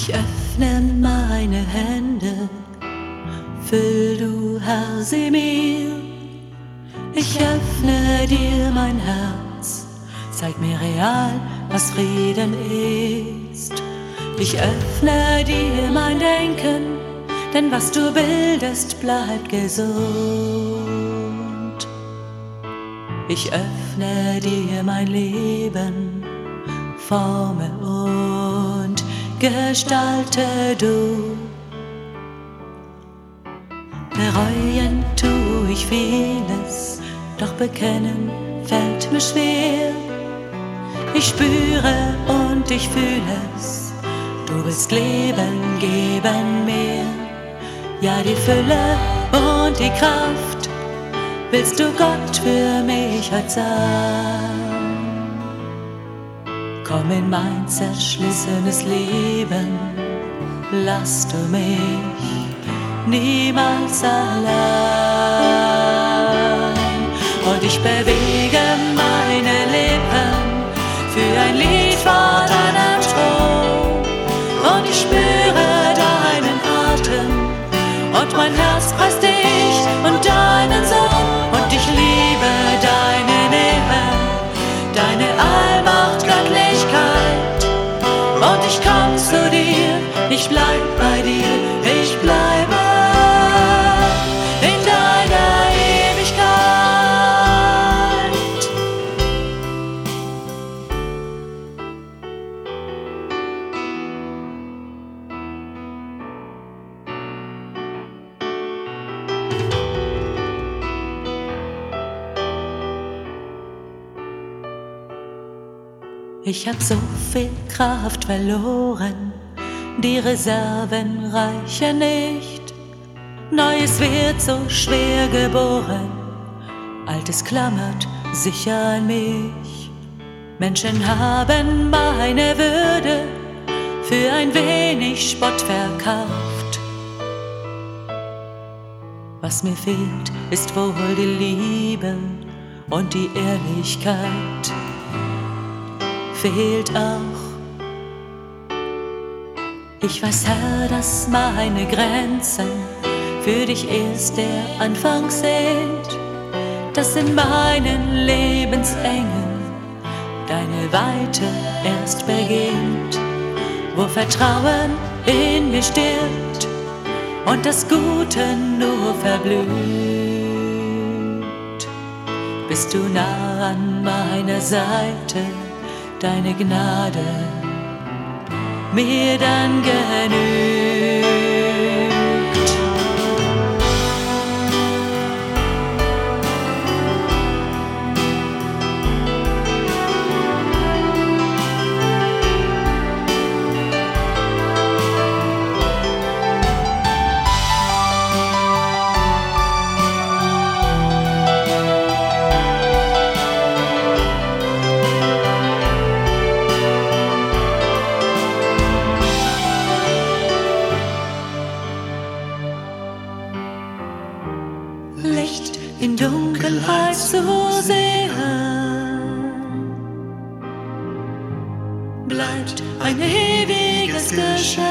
Ich öffne meine Hände, füll du Herr sie mir. Ich öffne dir mein Herz, zeig mir real, was Frieden ist. Ich öffne dir mein Denken, denn was du bildest, bleibt gesund. Ich öffne dir mein Leben, forme und gestalte du. Bereuen tu ich vieles, doch bekennen fällt mir schwer. Ich spüre und ich fühle es, du willst Leben geben mir. Ja, die Fülle und die Kraft willst du Gott für mich sein. Komm in mein zerschlissenes Leben, lass du mich niemals allein. Und ich bewege meine Lippen für ein Lied vor deinem Thron. Und ich spüre deinen Atem und mein Herz preist dich und deinen Sohn. Und ich liebe deine Nähe, deine Allmacht, Ich hab so viel Kraft verloren, die Reserven reichen nicht. Neues wird so schwer geboren, Altes klammert sicher an mich. Menschen haben meine Würde für ein wenig Spott verkauft. Was mir fehlt, ist wohl die Liebe und die Ehrlichkeit fehlt auch. Ich weiß, Herr, dass meine Grenzen für dich erst der Anfang sind, dass in meinen Lebensengen deine Weite erst beginnt, wo Vertrauen in mir stirbt und das Gute nur verblüht. Bist du nah an meiner Seite, deine Gnade mir dann genügt. In Dunkelheit zu sehen, bleibt ein ewiges Geschenk.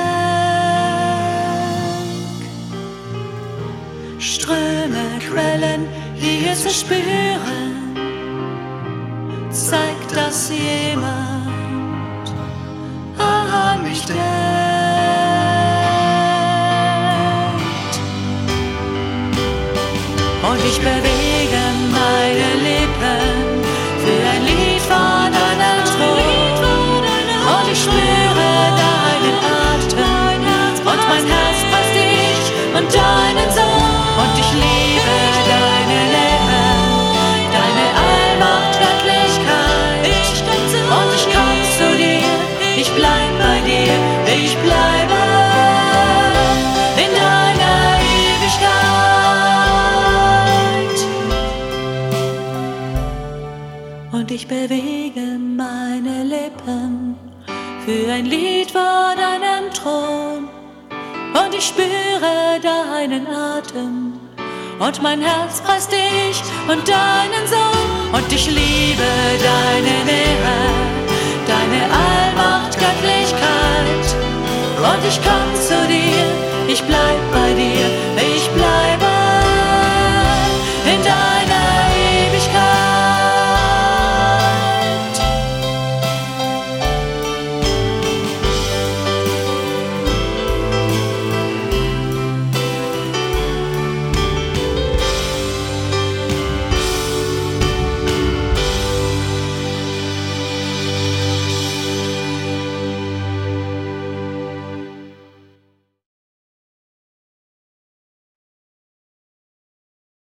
Ströme, Quellen hier zu spüren, zeigt, dass jemand Und ich Und ich bewege meine Lippen für ein Lied vor deinem Thron. Und ich spüre deinen Atem und mein Herz preist dich und deinen Sohn. Und ich liebe deine Nähe, deine Allmacht, Göttlichkeit. und ich komm zu dir,